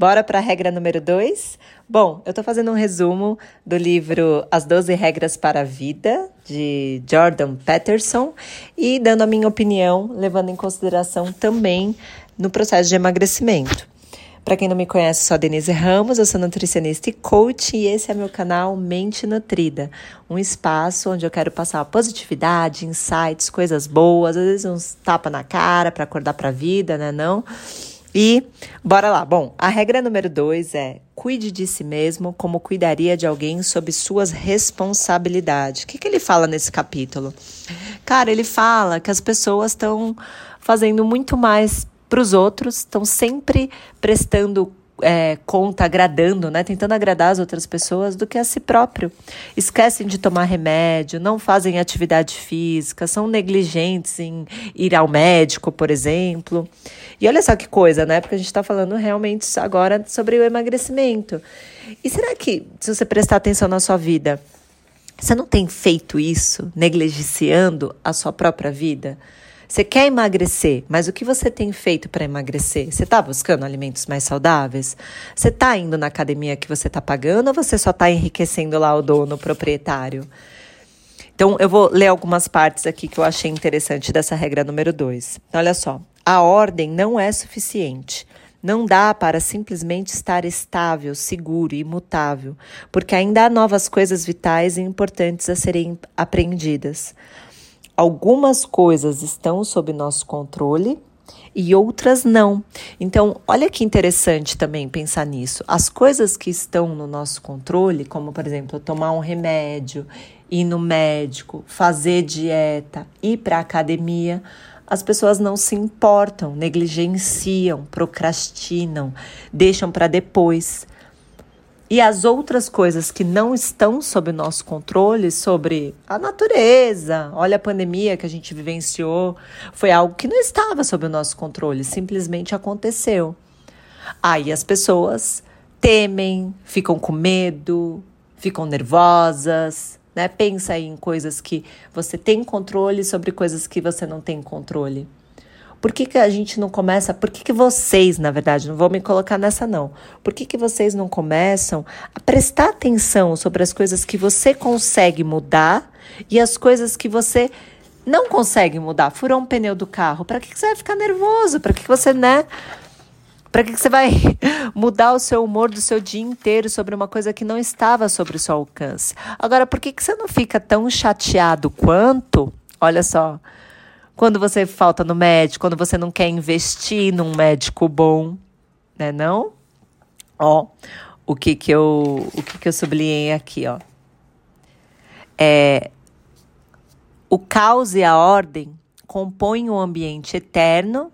Bora para a regra número 2? Bom, eu estou fazendo um resumo do livro As 12 Regras para a Vida, de Jordan Peterson, e dando a minha opinião, levando em consideração também no processo de emagrecimento. Para quem não me conhece, sou a Denise Ramos, eu sou nutricionista e coach e esse é meu canal Mente Nutrida, um espaço onde eu quero passar positividade, insights, coisas boas, às vezes uns tapa na cara para acordar para a vida, né, não? E bora lá. Bom, a regra número dois é cuide de si mesmo como cuidaria de alguém sob suas responsabilidades. O que, que ele fala nesse capítulo? Cara, ele fala que as pessoas estão fazendo muito mais para os outros, estão sempre prestando é, conta, agradando, né? Tentando agradar as outras pessoas do que a si próprio. Esquecem de tomar remédio, não fazem atividade física, são negligentes em ir ao médico, por exemplo. E olha só que coisa, né? Porque a gente está falando realmente agora sobre o emagrecimento. E será que, se você prestar atenção na sua vida, você não tem feito isso, negligenciando a sua própria vida? Você quer emagrecer, mas o que você tem feito para emagrecer? Você está buscando alimentos mais saudáveis? Você está indo na academia que você está pagando ou você só está enriquecendo lá o dono, o proprietário? Então, eu vou ler algumas partes aqui que eu achei interessante dessa regra número 2. Olha só, a ordem não é suficiente. Não dá para simplesmente estar estável, seguro e imutável, porque ainda há novas coisas vitais e importantes a serem aprendidas. Algumas coisas estão sob nosso controle e outras não. Então, olha que interessante também pensar nisso. As coisas que estão no nosso controle, como por exemplo, tomar um remédio, ir no médico, fazer dieta, ir para a academia, as pessoas não se importam, negligenciam, procrastinam, deixam para depois. E as outras coisas que não estão sob nosso controle, sobre a natureza, olha a pandemia que a gente vivenciou, foi algo que não estava sob o nosso controle, simplesmente aconteceu. Aí as pessoas temem, ficam com medo, ficam nervosas, né? Pensa aí em coisas que você tem controle sobre coisas que você não tem controle. Por que, que a gente não começa? Por que, que vocês, na verdade, não vou me colocar nessa não. Por que, que vocês não começam a prestar atenção sobre as coisas que você consegue mudar e as coisas que você não consegue mudar? Furou um pneu do carro. Para que, que você vai ficar nervoso? Para que, que você, né? Para que, que você vai mudar o seu humor do seu dia inteiro sobre uma coisa que não estava sobre o seu alcance? Agora, por que, que você não fica tão chateado quanto? Olha só quando você falta no médico, quando você não quer investir num médico bom, né não? Ó, o que que eu, o que que eu sublinhei aqui, ó. É o caos e a ordem compõem o um ambiente eterno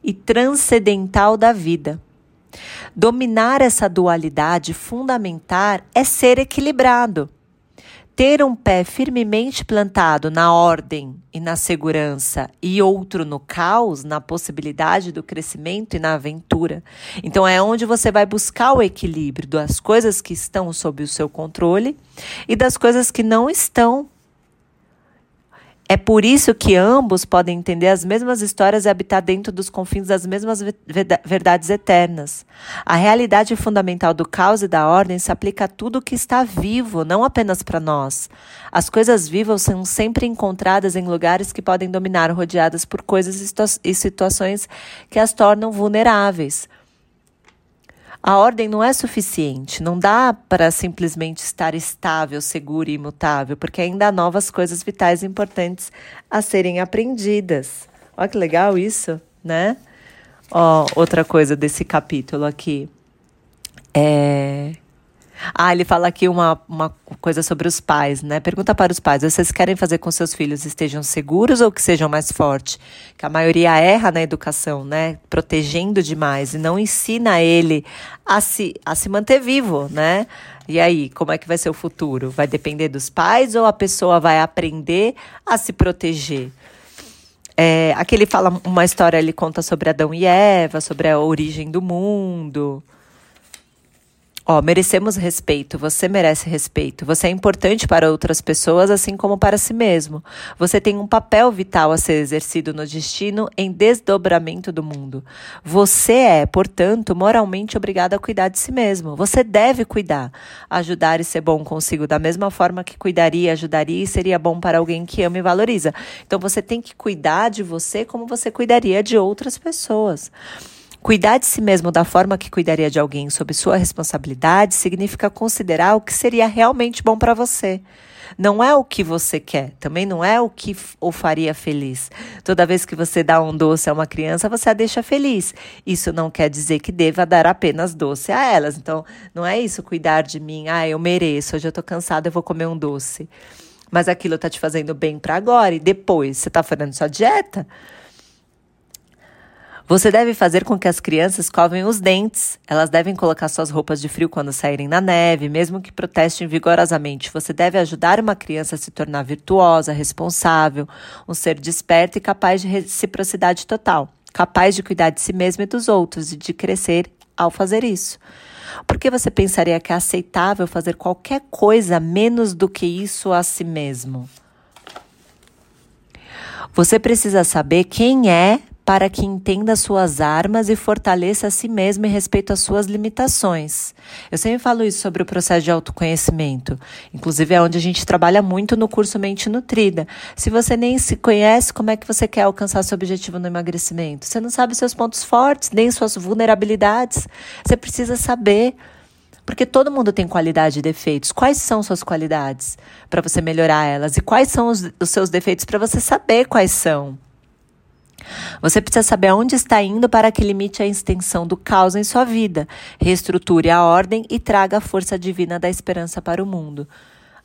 e transcendental da vida. Dominar essa dualidade fundamental é ser equilibrado ter um pé firmemente plantado na ordem e na segurança e outro no caos, na possibilidade do crescimento e na aventura. Então é onde você vai buscar o equilíbrio das coisas que estão sob o seu controle e das coisas que não estão é por isso que ambos podem entender as mesmas histórias e habitar dentro dos confins das mesmas verdades eternas. A realidade fundamental do caos e da ordem se aplica a tudo que está vivo, não apenas para nós. As coisas vivas são sempre encontradas em lugares que podem dominar, rodeadas por coisas e situações que as tornam vulneráveis. A ordem não é suficiente, não dá para simplesmente estar estável, seguro e imutável, porque ainda há novas coisas vitais importantes a serem aprendidas. Olha que legal isso, né? Ó, outra coisa desse capítulo aqui. É ah, ele fala aqui uma, uma coisa sobre os pais, né? Pergunta para os pais: vocês querem fazer com seus filhos estejam seguros ou que sejam mais fortes? Que a maioria erra na educação, né? Protegendo demais e não ensina ele a se, a se manter vivo, né? E aí, como é que vai ser o futuro? Vai depender dos pais ou a pessoa vai aprender a se proteger? É, aqui ele fala uma história, ele conta sobre Adão e Eva, sobre a origem do mundo. Ó, merecemos respeito, você merece respeito. Você é importante para outras pessoas, assim como para si mesmo. Você tem um papel vital a ser exercido no destino em desdobramento do mundo. Você é, portanto, moralmente obrigado a cuidar de si mesmo. Você deve cuidar, ajudar e ser bom consigo da mesma forma que cuidaria, ajudaria e seria bom para alguém que ama e valoriza. Então você tem que cuidar de você como você cuidaria de outras pessoas. Cuidar de si mesmo da forma que cuidaria de alguém sob sua responsabilidade significa considerar o que seria realmente bom para você. Não é o que você quer, também não é o que o faria feliz. Toda vez que você dá um doce a uma criança, você a deixa feliz. Isso não quer dizer que deva dar apenas doce a elas. Então, não é isso cuidar de mim, ah, eu mereço, hoje eu tô cansada, eu vou comer um doce. Mas aquilo tá te fazendo bem para agora e depois você tá fazendo sua dieta? Você deve fazer com que as crianças covem os dentes. Elas devem colocar suas roupas de frio quando saírem na neve, mesmo que protestem vigorosamente. Você deve ajudar uma criança a se tornar virtuosa, responsável, um ser desperto e capaz de reciprocidade total, capaz de cuidar de si mesmo e dos outros e de crescer ao fazer isso. Por que você pensaria que é aceitável fazer qualquer coisa menos do que isso a si mesmo? Você precisa saber quem é para que entenda suas armas e fortaleça a si mesmo em respeito às suas limitações. Eu sempre falo isso sobre o processo de autoconhecimento. Inclusive é onde a gente trabalha muito no curso Mente Nutrida. Se você nem se conhece, como é que você quer alcançar seu objetivo no emagrecimento? Você não sabe seus pontos fortes, nem suas vulnerabilidades. Você precisa saber. Porque todo mundo tem qualidade e defeitos. Quais são suas qualidades para você melhorar elas? E quais são os, os seus defeitos para você saber quais são? Você precisa saber aonde está indo para que limite a extensão do caos em sua vida, reestruture a ordem e traga a força divina da esperança para o mundo.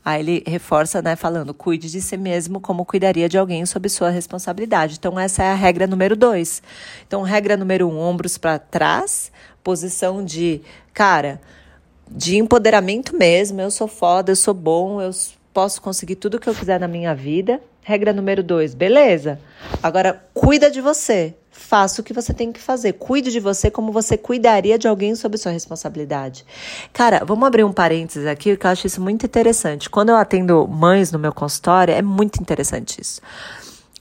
Aí ele reforça, né, falando: cuide de si mesmo como cuidaria de alguém sob sua responsabilidade. Então, essa é a regra número dois. Então, regra número um: ombros para trás, posição de, cara, de empoderamento mesmo. Eu sou foda, eu sou bom, eu posso conseguir tudo que eu quiser na minha vida. Regra número dois, beleza? Agora, cuida de você. Faça o que você tem que fazer. Cuide de você como você cuidaria de alguém sob sua responsabilidade. Cara, vamos abrir um parênteses aqui, que eu acho isso muito interessante. Quando eu atendo mães no meu consultório, é muito interessante isso.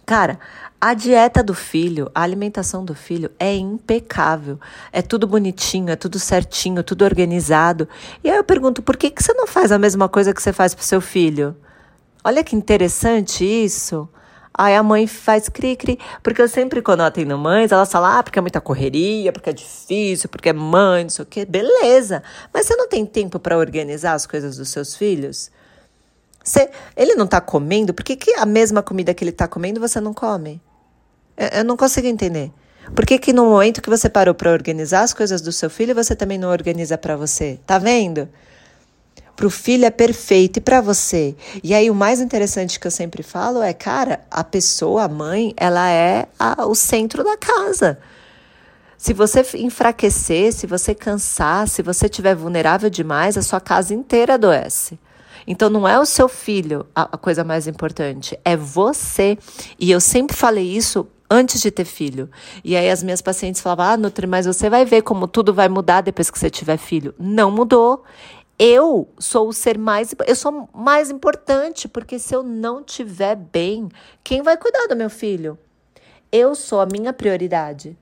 Cara, a dieta do filho, a alimentação do filho é impecável. É tudo bonitinho, é tudo certinho, tudo organizado. E aí eu pergunto, por que, que você não faz a mesma coisa que você faz para o seu filho? Olha que interessante isso. Aí a mãe faz cri-cri, porque eu sempre, quando eu atendo mães, elas falam, ah, porque é muita correria, porque é difícil, porque é mãe, não sei o quê. Beleza, mas você não tem tempo para organizar as coisas dos seus filhos? Você, ele não está comendo, por que, que a mesma comida que ele está comendo você não come? Eu, eu não consigo entender. Por que, que no momento que você parou para organizar as coisas do seu filho, você também não organiza para você? Tá vendo? Para o filho é perfeito e para você. E aí o mais interessante que eu sempre falo é, cara, a pessoa, a mãe, ela é a, o centro da casa. Se você enfraquecer, se você cansar, se você estiver vulnerável demais, a sua casa inteira adoece. Então não é o seu filho a, a coisa mais importante, é você. E eu sempre falei isso antes de ter filho. E aí as minhas pacientes falavam: "Ah, Nutri, mas você vai ver como tudo vai mudar depois que você tiver filho". Não mudou. Eu sou o ser mais, eu sou mais importante, porque se eu não tiver bem, quem vai cuidar do meu filho? Eu sou a minha prioridade.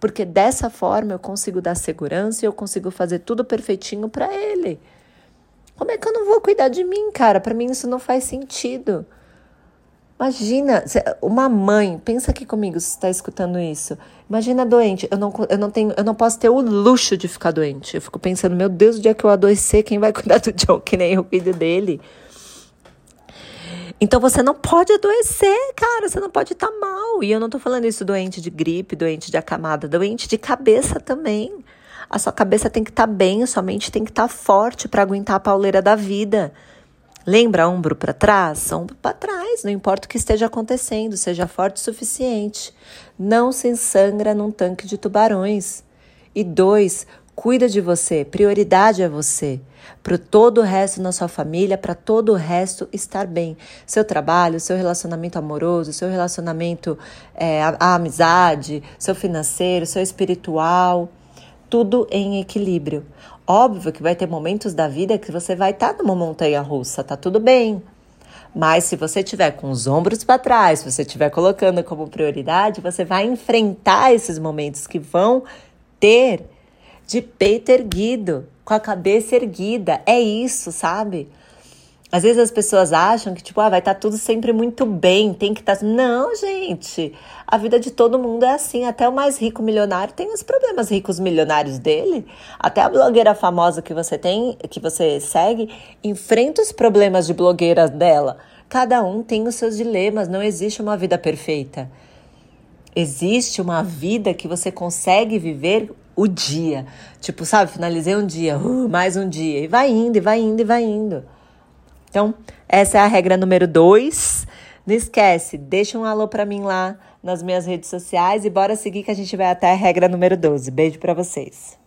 Porque dessa forma eu consigo dar segurança e eu consigo fazer tudo perfeitinho para ele. Como é que eu não vou cuidar de mim, cara? Para mim isso não faz sentido. Imagina, uma mãe, pensa aqui comigo se está escutando isso. Imagina doente, eu não, eu, não tenho, eu não posso ter o luxo de ficar doente. Eu fico pensando, meu Deus, o dia que eu adoecer, quem vai cuidar do John? Que nem eu cuido dele. Então você não pode adoecer, cara, você não pode estar tá mal. E eu não tô falando isso doente de gripe, doente de acamada, doente de cabeça também. A sua cabeça tem que estar tá bem, a sua mente tem que estar tá forte para aguentar a pauleira da vida. Lembra ombro para trás? Ombro para trás, não importa o que esteja acontecendo, seja forte o suficiente. Não se ensangra num tanque de tubarões. E dois, cuida de você, prioridade é você. Para todo o resto na sua família, para todo o resto estar bem. Seu trabalho, seu relacionamento amoroso, seu relacionamento, é, amizade, seu financeiro, seu espiritual. Tudo em equilíbrio. Óbvio que vai ter momentos da vida que você vai estar tá numa montanha russa, tá tudo bem. Mas se você tiver com os ombros para trás, se você estiver colocando como prioridade, você vai enfrentar esses momentos que vão ter de peito erguido, com a cabeça erguida. É isso, sabe? Às vezes as pessoas acham que, tipo, ah, vai estar tá tudo sempre muito bem, tem que estar. Tá... Não, gente. A vida de todo mundo é assim. Até o mais rico milionário tem os problemas ricos milionários dele. Até a blogueira famosa que você tem, que você segue, enfrenta os problemas de blogueira dela. Cada um tem os seus dilemas, não existe uma vida perfeita. Existe uma vida que você consegue viver o dia. Tipo, sabe, finalizei um dia, uh, mais um dia. E vai indo, e vai indo, e vai indo. Então, essa é a regra número dois. Não esquece, deixa um alô para mim lá nas minhas redes sociais e bora seguir que a gente vai até a regra número 12. Beijo para vocês.